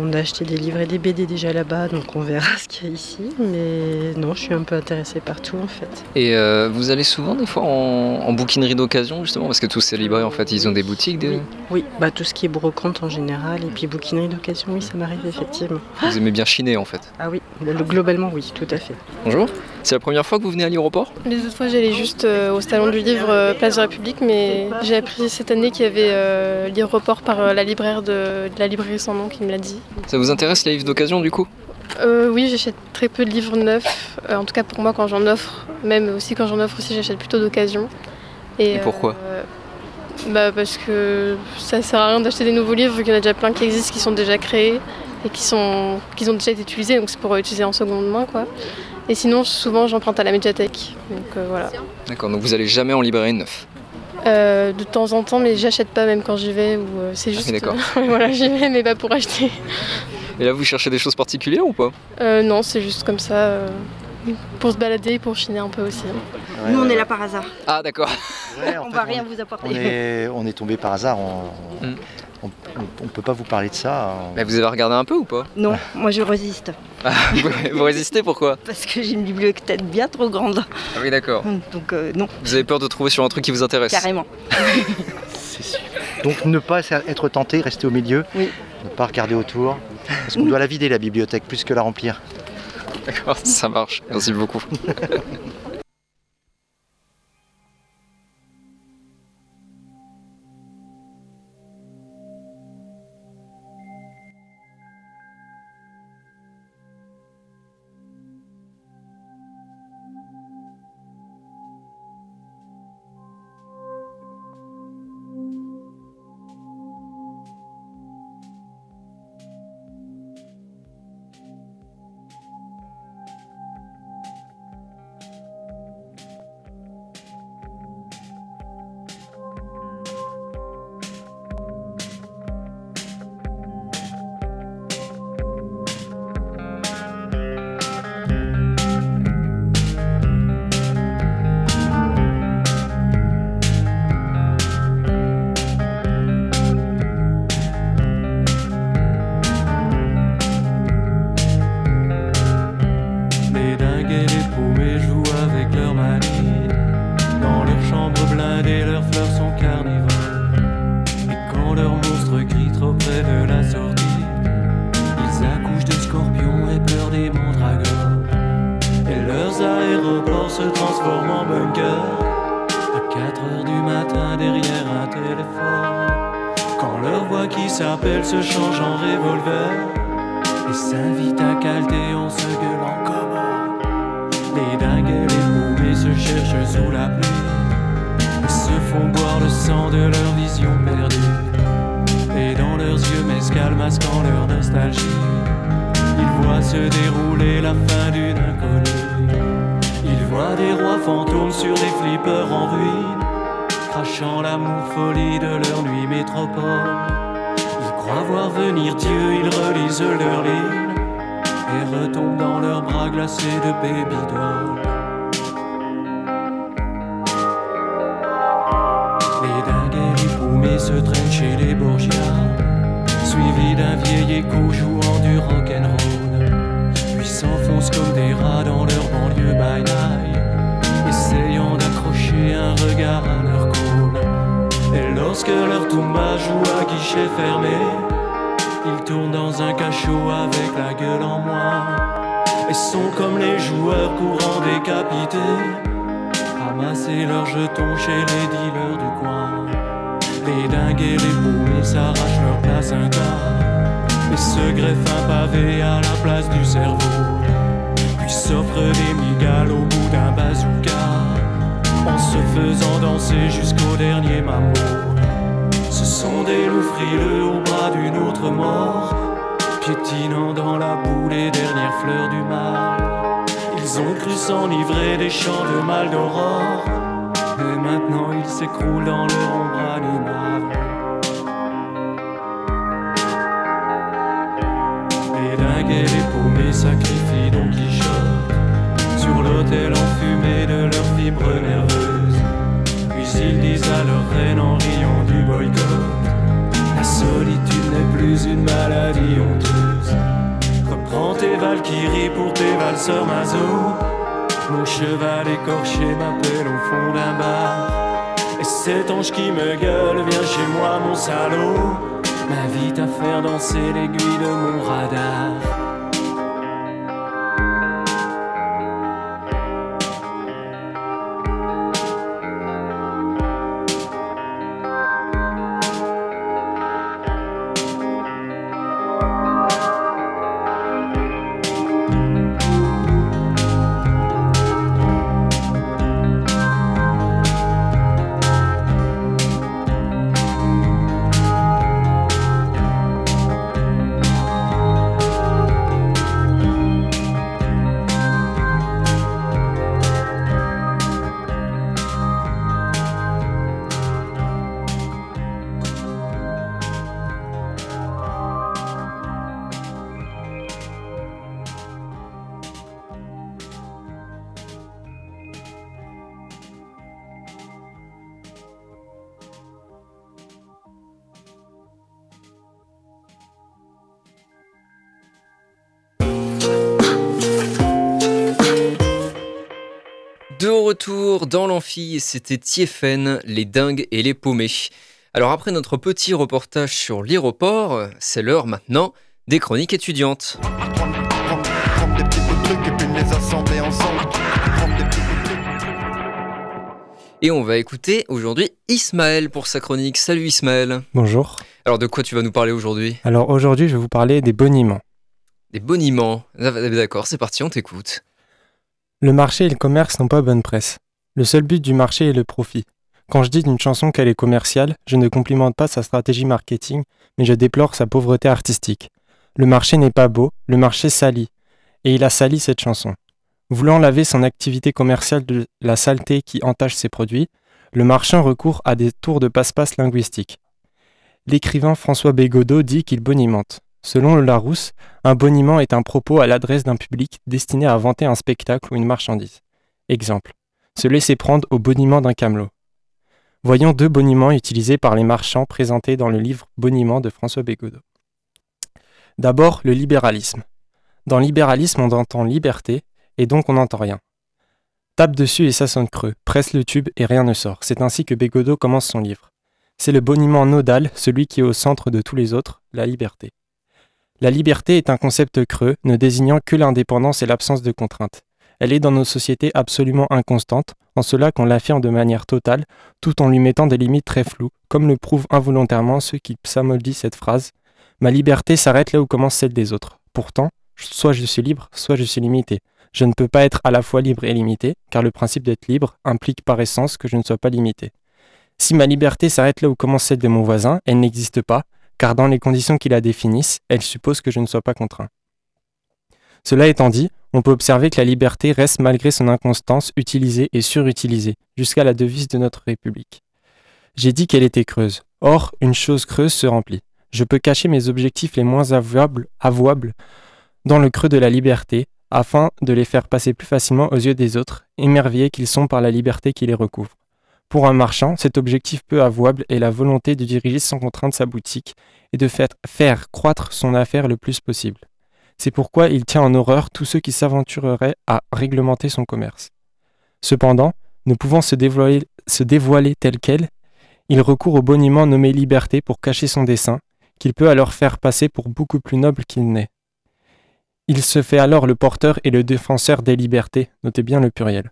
R: on a acheté des livres et des BD déjà là-bas donc on verra ce qu'il y a ici, mais non je suis un peu intéressée partout en fait.
C: Et euh, vous allez souvent des fois en, en bouquinerie d'occasion justement parce que tous ces libraires en fait ils ont des boutiques. Des...
R: Oui, bah, tout ce qui est brocante en général et puis bouquinerie d'occasion, oui, ça m'arrive effectivement.
C: Vous aimez bien chiner en fait.
R: Ah oui, le- globalement, oui, tout à fait.
C: Bonjour. C'est la première fois que vous venez à l'aéroport?
S: Les autres fois, j'allais juste euh, au salon du livre euh, Place de la République, mais j'ai appris cette année qu'il y avait euh, l'aéroport par la libraire de, de la librairie sans nom qui me l'a dit.
C: Ça vous intéresse les livres d'occasion du coup?
S: Euh, oui, j'achète très peu de livres neufs. Euh, en tout cas, pour moi, quand j'en offre, même aussi quand j'en offre aussi, j'achète plutôt d'occasion.
C: Et pourquoi?
S: euh, bah, Parce que ça sert à rien d'acheter des nouveaux livres, vu qu'il y en a déjà plein qui existent, qui sont déjà créés et qui, sont, qui ont déjà été utilisés, donc c'est pour utiliser en seconde main. quoi. Et sinon, souvent, j'emprunte à la médiathèque. Donc euh, voilà.
C: D'accord, donc vous allez jamais en librairie neuf.
S: Euh, de temps en temps, mais j'achète pas même quand j'y vais. Ou euh, c'est juste.
C: Ah d'accord.
S: euh, voilà, j'y vais, mais pas pour acheter.
C: Et là vous cherchez des choses particulières ou pas?
S: Euh, non, c'est juste comme ça, pour se balader et pour chiner un peu aussi.
P: Nous, on est là par hasard.
C: Ah d'accord.
P: on va rien vous apporter.
T: On est, on est tombé par hasard. On,
C: Mm.
T: on, on peut pas vous parler de ça.
C: Mais vous avez regardé un peu ou pas?
P: Non, moi je résiste.
C: Ah, vous, vous résistez pourquoi?
P: Parce que j'ai une bibliothèque bien trop grande.
C: Ah oui d'accord.
P: Donc euh, non,
C: Vous avez peur de trouver sur un truc qui vous intéresse?
P: Carrément.
T: Donc ne pas être tenté, rester au milieu,
P: Oui.
T: ne pas regarder autour. Parce qu'on doit la vider la bibliothèque plus que la remplir.
C: D'accord, ça marche. Merci beaucoup.
U: se dérouler la fin d'une inconnue ils voient des rois fantômes sur des flippers en ruine crachant l'amour folie de leur nuit métropole. Ils croient voir venir Dieu, ils relisent leur livre et retombent dans leurs bras glacés de baby doll. Se traînent chez les Borgia, suivis d'un vieil écho fermé, ils tournent dans un cachot avec la gueule en moins. Et sont comme les joueurs courant décapités, ramasser leurs jetons chez les dealers du coin. Les dingues et les paumés s'arrachent leur placenta et se greffent un pavé à la place du cerveau puis s'offre des migales au bout d'un bazooka en se faisant danser jusqu'au dernier mammot. Des loups frileux au bras d'une autre mort, piétinant dans la boue les dernières fleurs du mal. Ils ont cru s'enivrer des chants de mal d'aurore, et maintenant ils s'écroulent dans leur ombre animale. Les dingues et les paumés sacrifient Don Quichotte sur l'autel enfumé de leurs fibres nerveuses. Puis ils disent à leur reine en riant du boycott solitude n'est plus une maladie honteuse. Reprends tes valkyries pour tes valseurs maso. Mon cheval écorché m'appelle au fond d'un bar. Et cet ange qui me gueule, viens chez moi, mon salaud. M'invite à faire danser l'aiguille de mon radar.
C: Retour dans l'amphi, c'était Tiefen, les dingues et les paumés. Alors après notre petit reportage sur l'aéroport, c'est l'heure maintenant des chroniques étudiantes.
V: Et
C: on va écouter aujourd'hui Ismaël pour sa chronique. Salut Ismaël.
W: Bonjour.
C: Alors de quoi tu vas nous parler aujourd'hui?
W: Alors aujourd'hui, je vais vous parler des boniments.
C: Des boniments. Ah, D'accord, c'est parti, on t'écoute.
W: Le marché et le commerce n'ont pas bonne presse. Le seul but du marché est le profit. Quand je dis d'une chanson qu'elle est commerciale, je ne complimente pas sa stratégie marketing, mais je déplore sa pauvreté artistique. Le marché n'est pas beau, le marché salit. Et il a sali cette chanson. Voulant laver son activité commerciale de la saleté qui entache ses produits, le marchand recourt à des tours de passe-passe linguistiques. L'écrivain François Bégodeau dit qu'il bonimente. Selon le Larousse, un boniment est un propos à l'adresse d'un public destiné à vanter un spectacle ou une marchandise. Exemple. Se laisser prendre au boniment d'un camelot. Voyons deux boniments utilisés par les marchands présentés dans le livre Boniment de François Bégodeau. D'abord, le libéralisme. Dans libéralisme, on entend liberté, et donc on n'entend rien. Tape dessus et ça sonne creux, presse le tube et rien ne sort. C'est ainsi que Bégodeau commence son livre. C'est le boniment nodal, celui qui est au centre de tous les autres, la liberté. La liberté est un concept creux, ne désignant que l'indépendance et l'absence de contraintes. Elle est dans nos sociétés absolument inconstante, en cela qu'on l'affirme de manière totale, tout en lui mettant des limites très floues, comme le prouvent involontairement ceux qui psalmodient cette phrase Ma liberté s'arrête là où commence celle des autres. Pourtant, soit je suis libre, soit je suis limité. Je ne peux pas être à la fois libre et limité, car le principe d'être libre implique par essence que je ne sois pas limité. Si ma liberté s'arrête là où commence celle de mon voisin, elle n'existe pas, car dans les conditions qui la définissent, elle suppose que je ne sois pas contraint. Cela étant dit, on peut observer que la liberté reste malgré son inconstance utilisée et surutilisée, jusqu'à la devise de notre République. J'ai dit qu'elle était creuse. Or, une chose creuse se remplit. Je peux cacher mes objectifs les moins avouables, avouables dans le creux de la liberté, afin de les faire passer plus facilement aux yeux des autres, émerveillés qu'ils sont par la liberté qui les recouvre. Pour un marchand, cet objectif peu avouable est la volonté de diriger sans contrainte sa boutique et de faire, faire croître son affaire le plus possible. C'est pourquoi il tient en horreur tous ceux qui s'aventureraient à réglementer son commerce. Cependant, ne pouvant se dévoiler, tel quel, il recourt au boniment nommé liberté pour cacher son dessein, qu'il peut alors faire passer pour beaucoup plus noble qu'il n'est. Il se fait alors le porteur et le défenseur des libertés, notez bien le pluriel.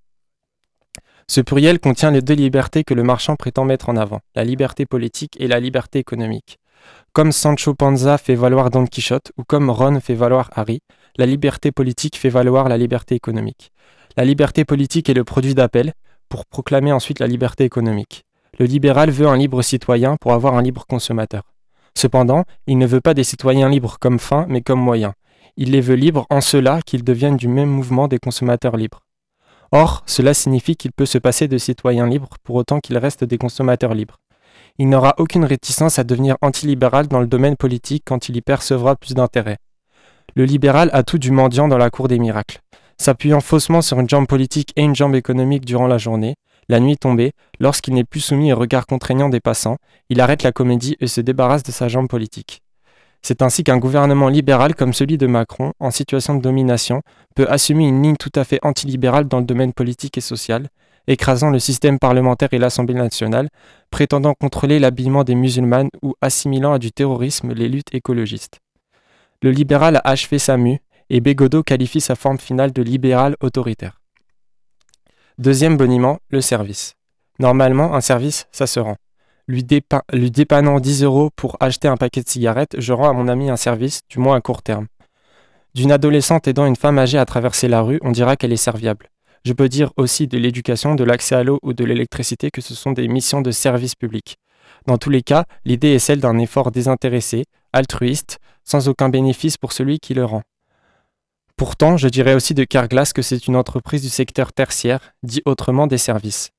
W: Ce pluriel contient les deux libertés que le marchand prétend mettre en avant, la liberté politique et la liberté économique. Comme Sancho Panza fait valoir Don Quichotte ou comme Ron fait valoir Harry, la liberté politique fait valoir la liberté économique. La liberté politique est le produit d'appel pour proclamer ensuite la liberté économique. Le libéral veut un libre citoyen pour avoir un libre consommateur. Cependant, il ne veut pas des citoyens libres comme fin, mais comme moyen. Il les veut libres en cela qu'ils deviennent du même mouvement des consommateurs libres. Or, cela signifie qu'il peut se passer de citoyens libres pour autant qu'il reste des consommateurs libres. Il n'aura aucune réticence à devenir antilibéral dans le domaine politique quand il y percevra plus d'intérêt. Le libéral a tout du mendiant dans la cour des miracles. S'appuyant faussement sur une jambe politique et une jambe économique durant la journée, la nuit tombée, lorsqu'il n'est plus soumis au regard contraignant des passants, il arrête la comédie et se débarrasse de sa jambe politique. C'est ainsi qu'un gouvernement libéral comme celui de Macron, en situation de domination, peut assumer une ligne tout à fait antilibérale dans le domaine politique et social, écrasant le système parlementaire et l'Assemblée nationale, prétendant contrôler l'habillement des musulmanes ou assimilant à du terrorisme les luttes écologistes. Le libéral a achevé sa mue, et Bégodeau qualifie sa forme finale de libéral autoritaire. Deuxième boniment, le service. Normalement, un service, ça se rend. Lui, lui dépannant 10 euros pour acheter un paquet de cigarettes, je rends à mon ami un service, du moins à court terme. D'une adolescente aidant une femme âgée à traverser la rue, on dira qu'elle est serviable. Je peux dire aussi de l'éducation, de l'accès à l'eau ou de l'électricité que ce sont des missions de service public. Dans tous les cas, l'idée est celle d'un effort désintéressé, altruiste, sans aucun bénéfice pour celui qui le rend. Pourtant, je dirais aussi de Carglass que c'est une entreprise du secteur tertiaire, dit autrement des services.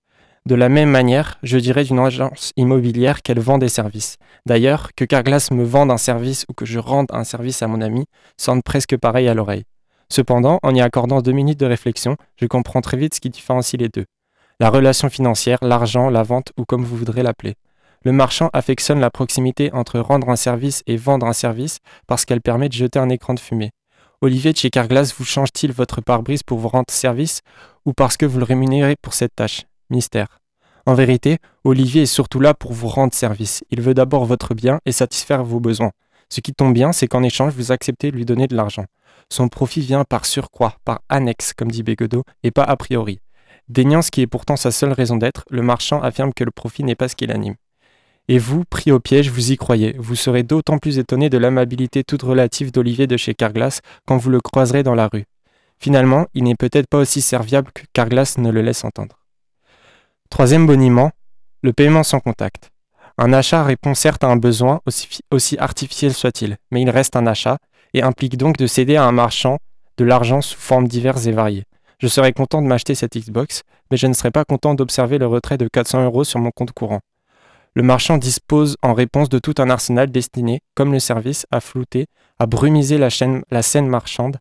W: De la même manière, je dirais d'une agence immobilière qu'elle vend des services. D'ailleurs, que Carglass me vende un service ou que je rende un service à mon ami sonne presque pareil à l'oreille. Cependant, en y accordant deux minutes de réflexion, je comprends très vite ce qui différencie les deux. La relation financière, l'argent, la vente ou comme vous voudrez l'appeler. Le marchand affectionne la proximité entre rendre un service et vendre un service parce qu'elle permet de jeter un écran de fumée. Olivier de chez Carglass vous change-t-il votre pare-brise pour vous rendre service ou parce que vous le rémunérez pour cette tâche? Mystère. En vérité, Olivier est surtout là pour vous rendre service. Il veut d'abord votre bien et satisfaire vos besoins. Ce qui tombe bien, c'est qu'en échange, vous acceptez de lui donner de l'argent. Son profit vient par surcroît, par annexe, comme dit Bégodeau, et pas a priori. Déniant ce qui est pourtant sa seule raison d'être, le marchand affirme que le profit n'est pas ce qui l'anime. Et vous, pris au piège, vous y croyez. Vous serez d'autant plus étonné de l'amabilité toute relative d'Olivier de chez Carglass quand vous le croiserez dans la rue. Finalement, il n'est peut-être pas aussi serviable que Carglass ne le laisse entendre. Troisième boniment, le paiement sans contact. Un achat répond certes à un besoin, aussi, artificiel soit-il, mais il reste un achat et implique donc de céder à un marchand de l'argent sous formes diverses et variées. Je serais content de m'acheter cette Xbox, mais je ne serais pas content d'observer le retrait de 400 euros sur mon compte courant. Le marchand dispose en réponse de tout un arsenal destiné, comme le service, à flouter, à brumiser la scène marchande,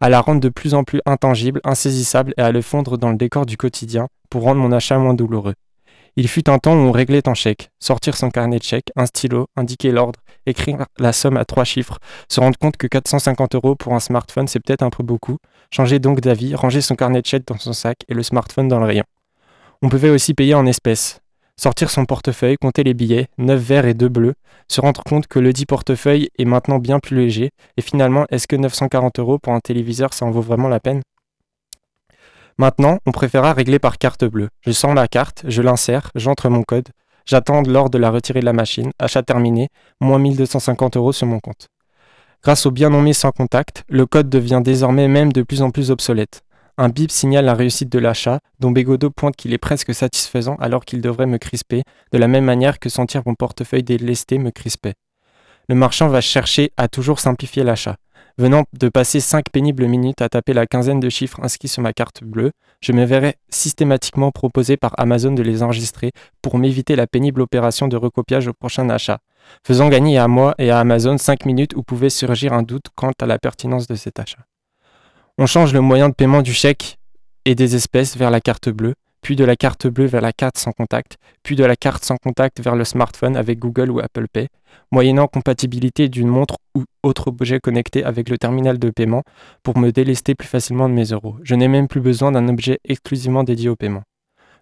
W: à la rendre de plus en plus intangible, insaisissable et à le fondre dans le décor du quotidien pour rendre mon achat moins douloureux. Il fut un temps où on réglait en chèque, sortir son carnet de chèques, un stylo, indiquer l'ordre, écrire la somme à trois chiffres, se rendre compte que 450 euros pour un smartphone c'est peut-être un peu beaucoup, changer donc d'avis, ranger son carnet de chèques dans son sac et le smartphone dans le rayon. On pouvait aussi payer en espèces, sortir son portefeuille, compter les billets, 9 verts et 2 bleus, se rendre compte que le dit portefeuille est maintenant bien plus léger, et finalement, est-ce que 940 euros pour un téléviseur, ça en vaut vraiment la peine? Maintenant, on préféra régler par carte bleue. Je sors ma carte, je l'insère, j'entre mon code, j'attends l'ordre de la retirer de la machine, achat terminé, moins 1250 euros sur mon compte. Grâce au bien nommé sans contact, le code devient désormais même de plus en plus obsolète. Un bip signale la réussite de l'achat, dont Bégodeau pointe qu'il est presque satisfaisant alors qu'il devrait me crisper, de la même manière que sentir mon portefeuille délesté me crispait. Le marchand va chercher à toujours simplifier l'achat. Venant de passer cinq pénibles minutes à taper la quinzaine de chiffres inscrits sur ma carte bleue, je me verrais systématiquement proposer par Amazon de les enregistrer pour m'éviter la pénible opération de recopiage au prochain achat, faisant gagner à moi et à Amazon 5 minutes où pouvait surgir un doute quant à la pertinence de cet achat. On change le moyen de paiement du chèque et des espèces vers la carte bleue, puis de la carte bleue vers la carte sans contact, puis de la carte sans contact vers le smartphone avec Google ou Apple Pay, moyennant compatibilité d'une montre ou autre objet connecté avec le terminal de paiement pour me délester plus facilement de mes euros. Je n'ai même plus besoin d'un objet exclusivement dédié au paiement.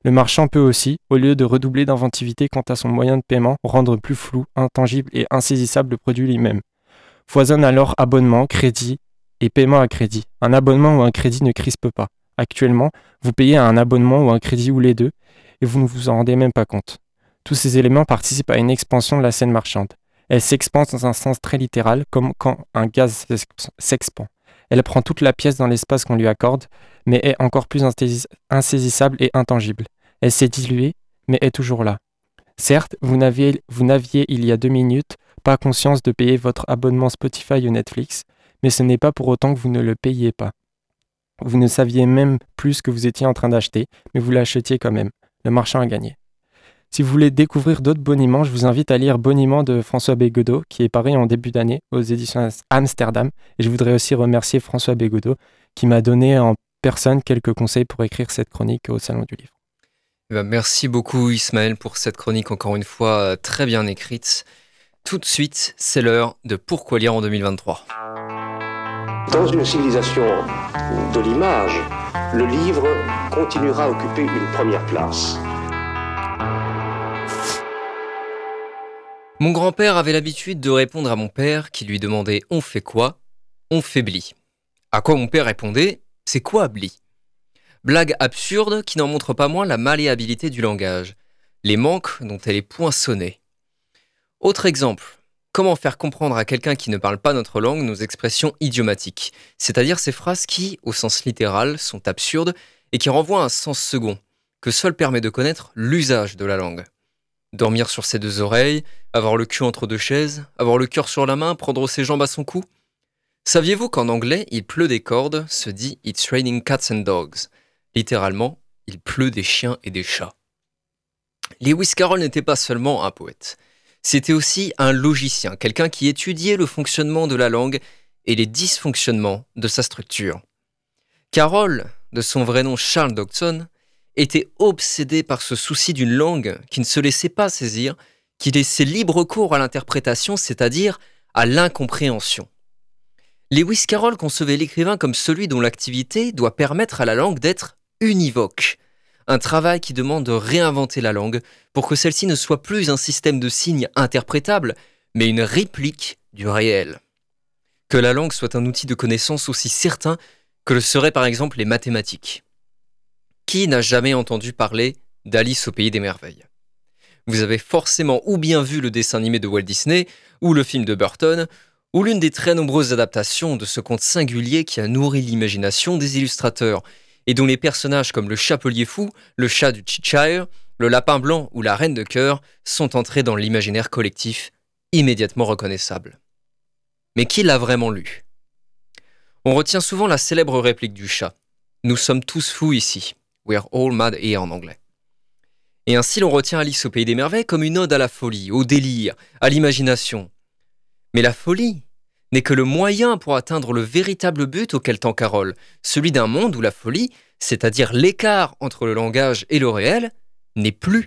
W: Le marchand peut aussi, au lieu de redoubler d'inventivité quant à son moyen de paiement, rendre plus flou, intangible et insaisissable le produit lui-même. Foisonne alors abonnement, crédit et paiement à crédit. Un abonnement ou un crédit ne crispe pas. Actuellement, vous payez un abonnement ou un crédit ou les deux, et vous ne vous en rendez même pas compte. Tous ces éléments participent à une expansion de la scène marchande. Elle s'expand dans un sens très littéral, comme quand un gaz s'expand. Elle prend toute la pièce dans l'espace qu'on lui accorde, mais est encore plus insaisissable et intangible. Elle s'est diluée, mais est toujours là. Certes, vous n'aviez il y a deux minutes pas conscience de payer votre abonnement Spotify ou Netflix, mais ce n'est pas pour autant que vous ne le payiez pas. Vous ne saviez même plus ce que vous étiez en train d'acheter, mais vous l'achetiez quand même. Le marchand a gagné. Si vous voulez découvrir d'autres boniments, je vous invite à lire Boniment de François Bégodeau, qui est paru en début d'année aux éditions Amsterdam. Et je voudrais aussi remercier François Bégodeau, qui m'a donné en personne quelques conseils pour écrire cette chronique au Salon du Livre.
C: Eh ben, merci beaucoup Ismaël pour cette chronique encore une fois euh, très bien écrite. Tout de suite, c'est l'heure de Pourquoi lire en 2023.
X: Dans une civilisation de l'image, le livre continuera à occuper une première place.
C: Mon grand-père avait l'habitude de répondre à mon père qui lui demandait On fait quoi? On fait. À quoi mon père répondait C'est quoi bli? Blague absurde qui n'en montre pas moins la malléabilité du langage, les manques dont elle est poinçonnée. Autre exemple, comment faire comprendre à quelqu'un qui ne parle pas notre langue nos expressions idiomatiques, c'est-à-dire ces phrases qui, au sens littéral, sont absurdes et qui renvoient à un sens second, que seul permet de connaître l'usage de la langue. Dormir sur ses deux oreilles, avoir le cul entre deux chaises, avoir le cœur sur la main, prendre ses jambes à son cou Saviez-vous qu'en anglais, il pleut des cordes se dit It's raining cats and dogs Littéralement, il pleut des chiens et des chats. Lewis Carroll n'était pas seulement un poète, c'était aussi un logicien, quelqu'un qui étudiait le fonctionnement de la langue et les dysfonctionnements de sa structure. Carroll, de son vrai nom Charles Dodson, était obsédé par ce souci d'une langue qui ne se laissait pas saisir, qui laissait libre cours à l'interprétation, c'est-à-dire à, l'incompréhension. Lewis Carroll concevait l'écrivain comme celui dont l'activité doit permettre à la langue d'être univoque, un travail qui demande de réinventer la langue pour que celle-ci ne soit plus un système de signes interprétables, mais une réplique du réel. Que la langue soit un outil de connaissance aussi certain que le seraient par exemple les mathématiques. Qui n'a jamais entendu parler d'Alice au pays des merveilles? Vous avez forcément ou bien vu le dessin animé de Walt Disney, ou le film de Burton, ou l'une des très nombreuses adaptations de ce conte singulier qui a nourri l'imagination des illustrateurs, et dont les personnages comme le chapelier fou, le chat du Cheshire, le lapin blanc ou la reine de cœur sont entrés dans l'imaginaire collectif, immédiatement reconnaissables. Mais qui l'a vraiment lu? On retient souvent la célèbre réplique du chat. Nous sommes tous fous ici. We're all mad here en anglais. Et ainsi l'on retient Alice au pays des merveilles comme une ode à la folie, au délire, à l'imagination. Mais la folie n'est que le moyen pour atteindre le véritable but auquel tend Carole, celui d'un monde où la folie, c'est-à-dire l'écart entre le langage et le réel, n'est plus.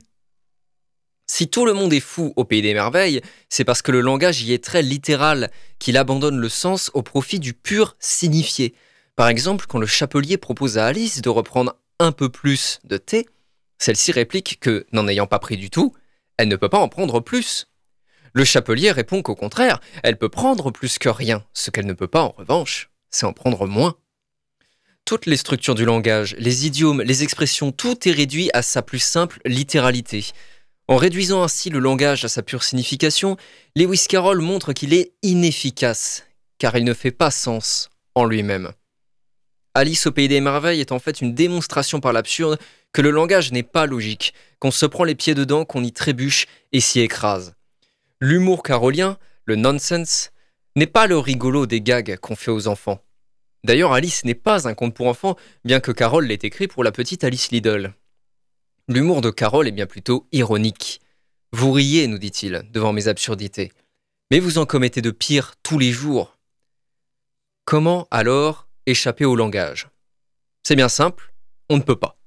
C: Si tout le monde est fou au pays des merveilles, c'est parce que le langage y est très littéral, qu'il abandonne le sens au profit du pur signifié. Par exemple, quand le chapelier propose à Alice de reprendre un peu plus de thé, celle-ci réplique que, n'en ayant pas pris du tout, elle ne peut pas en prendre plus. Le chapelier répond qu'au contraire, elle peut prendre plus que rien. Ce qu'elle ne peut pas, en revanche, c'est en prendre moins. Toutes les structures du langage, les idiomes, les expressions, tout est réduit à sa plus simple littéralité. En réduisant ainsi le langage à sa pure signification, Lewis Carroll montre qu'il est inefficace, car il ne fait pas sens en lui-même. Alice au pays des merveilles est en fait une démonstration par l'absurde que le langage n'est pas logique, qu'on se prend les pieds dedans, qu'on y trébuche et s'y écrase. L'humour carolien, le nonsense, n'est pas le rigolo des gags qu'on fait aux enfants. D'ailleurs, Alice n'est pas un conte pour enfants, bien que Carole l'ait écrit pour la petite Alice Liddle. L'humour de Carole est bien plutôt ironique. Vous riez, nous dit-il, devant mes absurdités. Mais vous en commettez de pire tous les jours. Comment alors échapper au langage? C'est bien simple, on ne peut pas.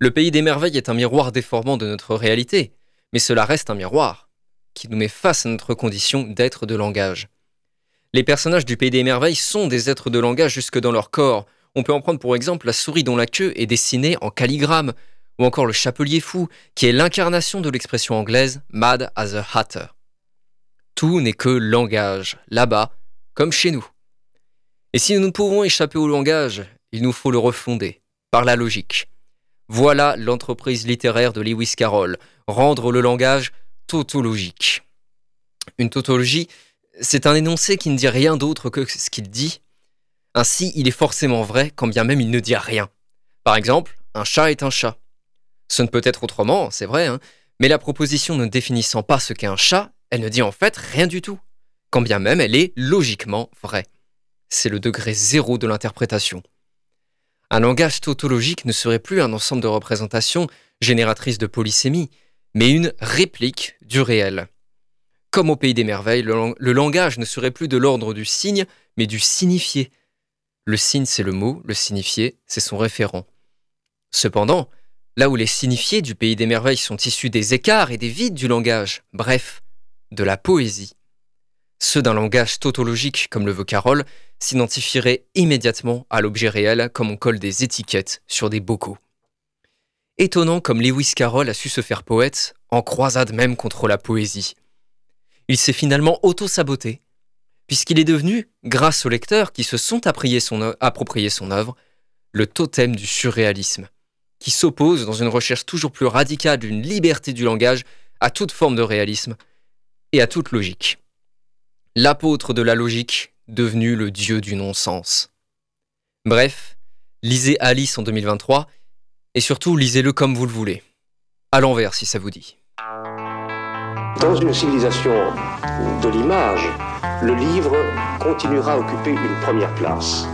C: Le pays des merveilles est un miroir déformant de notre réalité, mais cela reste un miroir qui nous met face à notre condition d'être de langage. Les personnages du pays des merveilles sont des êtres de langage jusque dans leur corps. On peut en prendre pour exemple la souris dont la queue est dessinée en calligramme, ou encore le chapelier fou, qui est l'incarnation de l'expression anglaise Mad as a Hatter. Tout n'est que langage, là-bas, comme chez nous. Et si nous ne pouvons échapper au langage, il nous faut le refonder, par la logique. Voilà l'entreprise littéraire de Lewis Carroll, rendre le langage tautologique. Une tautologie, c'est un énoncé qui ne dit rien d'autre que ce qu'il dit. Ainsi, il est forcément vrai quand bien même il ne dit rien. Par exemple, un chat est un chat. Ce ne peut être autrement, c'est vrai, hein, mais la proposition ne définissant pas ce qu'est un chat, elle ne dit en fait rien du tout, quand bien même elle est logiquement vraie. C'est le degré zéro de l'interprétation. Un langage tautologique ne serait plus un ensemble de représentations génératrices de polysémie, mais une réplique du réel. Comme au pays des merveilles, le, lang- le langage ne serait plus de l'ordre du signe, mais du signifié. Le signe, c'est le mot, le signifié, c'est son référent. Cependant, là où les signifiés du pays des merveilles sont issus des écarts et des vides du langage, bref, de la poésie, ceux d'un langage tautologique comme le veut Carole s'identifieraient immédiatement à l'objet réel comme on colle des étiquettes sur des bocaux. Étonnant comme Lewis Carroll a su se faire poète, en croisade même contre la poésie. Il s'est finalement auto-saboté, puisqu'il est devenu, grâce aux lecteurs qui se sont son, approprié son œuvre, le totem du surréalisme, qui s'oppose, dans une recherche toujours plus radicale d'une liberté du langage, à toute forme de réalisme et à toute logique. L'apôtre de la logique, devenu le dieu du non-sens. Bref, lisez Alice en 2023, et surtout lisez-le comme vous le voulez. À l'envers si ça vous dit.
X: Dans une civilisation de l'image, le livre continuera à occuper une première place.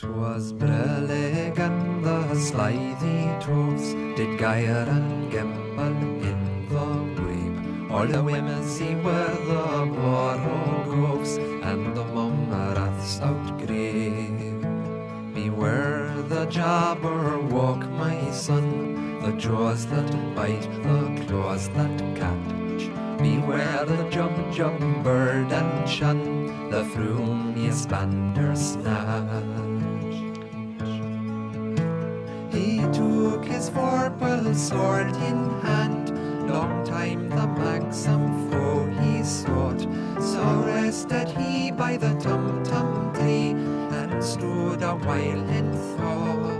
Y: Twas brillig and the slithy troves did gyre and gimble in the wabe. All the whimsy were the borrow groves and the mumraths outgrave. Beware the jabber walk, my son, the jaws that bite, the claws that catch. Beware the jump, jump bird and shun the frumious bandersnatch. Vorpal sword in hand, long time the maxim foe he sought. So rested he by the tum tum tree and stood a while in thought.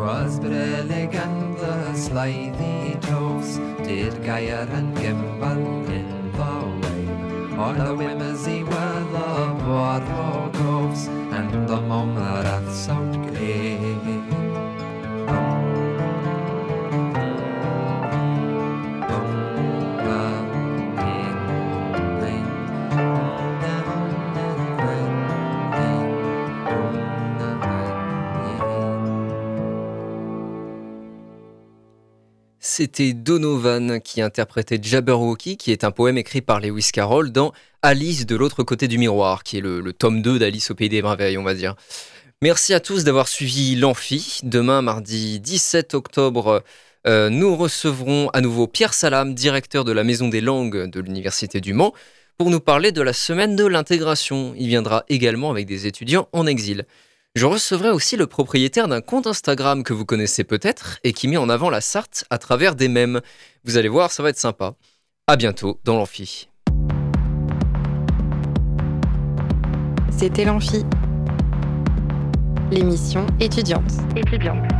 Y: 'Twas brillig and the slithy toves did gyre and gimble in the wave. All the whimsy were the bottle groves and the momraths out grey.
C: C'était Donovan qui interprétait Jabberwocky, qui est un poème écrit par Lewis Carroll dans Alice de l'autre côté du miroir, qui est le, tome 2 d'Alice au pays des merveilles, on va dire. Merci à tous d'avoir suivi l'Amphi. Demain, mardi 17 octobre, euh, nous recevrons à nouveau Pierre Salam, directeur de la Maison des langues de l'Université du Mans, pour nous parler de la semaine de l'intégration. Il viendra également avec des étudiants en exil. Je recevrai aussi le propriétaire d'un compte Instagram que vous connaissez peut-être et qui met en avant la Sarthe à travers des mèmes. Vous allez voir, ça va être sympa. À bientôt dans l'amphi.
Z: C'était l'Amphi, l'émission étudiante. Étudiante.